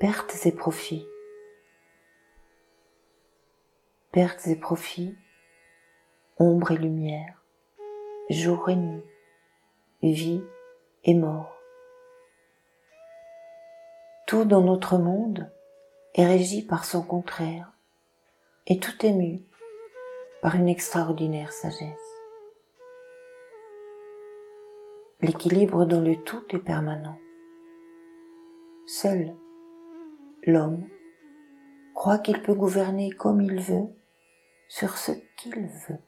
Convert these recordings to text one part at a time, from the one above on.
pertes et profits. Pertes et profits, ombre et lumière, jour et nuit, vie et mort. Tout dans notre monde est régi par son contraire et tout est mu par une extraordinaire sagesse. L'équilibre dans le tout est permanent. Seul l'homme croit qu'il peut gouverner comme il veut sur ce qu'il veut.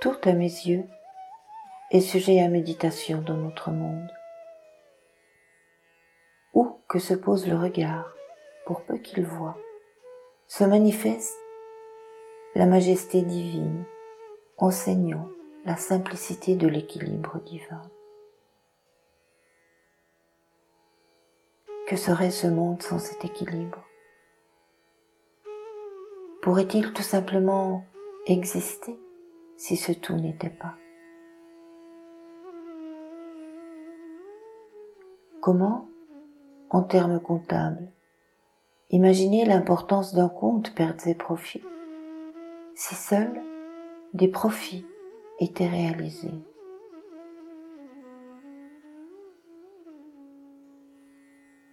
Tout à mes yeux est sujet à méditation dans notre monde. Où que se pose le regard, pour peu qu'il voit, se manifeste la majesté divine, enseignant la simplicité de l'équilibre divin. Que serait ce monde sans cet équilibre? Pourrait-il tout simplement exister si ce tout n'était pas? Comment, en termes comptables, imaginer l'importance d'un compte pertes et profits si seuls des profits étaient réalisés?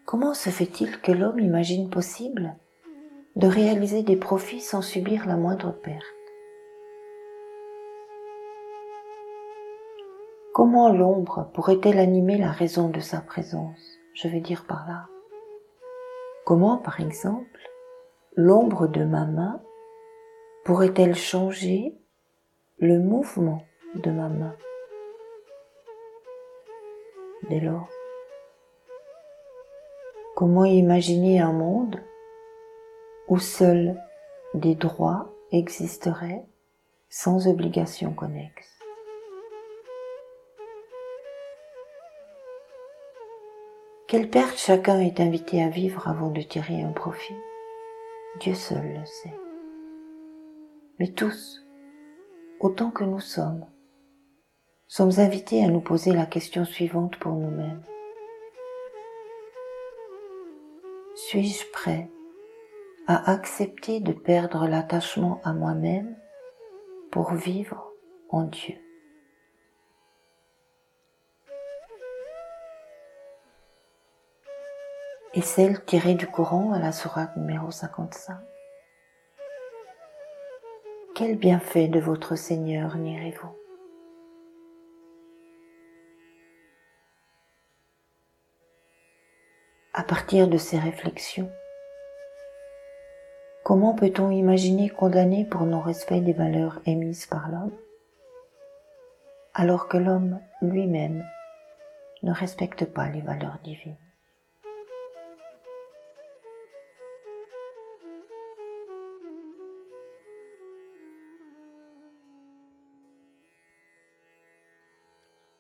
Comment se fait-il que l'homme imagine possible de réaliser des profits sans subir la moindre perte? Comment l'ombre pourrait-elle animer la raison de sa présence? Je veux dire par là. Comment, par exemple, l'ombre de ma main pourrait-elle changer le mouvement de ma main? Dès lors, Comment imaginer un monde où seuls des droits existeraient sans obligation connexe? Quelle perte chacun est invité à vivre avant de tirer un profit? Dieu seul le sait. Mais tous, autant que nous sommes, sommes invités à nous poser la question suivante pour nous-mêmes. Suis-je prêt à accepter de perdre l'attachement à moi-même pour vivre en Dieu? Et celle tirée du Coran à la sourate numéro 55 Quel bienfait de votre Seigneur nierez-vous? À partir de ces réflexions. Comment peut-on imaginer condamner pour non-respect des valeurs émises par l'homme alors que l'homme lui-même ne respecte pas les valeurs divines?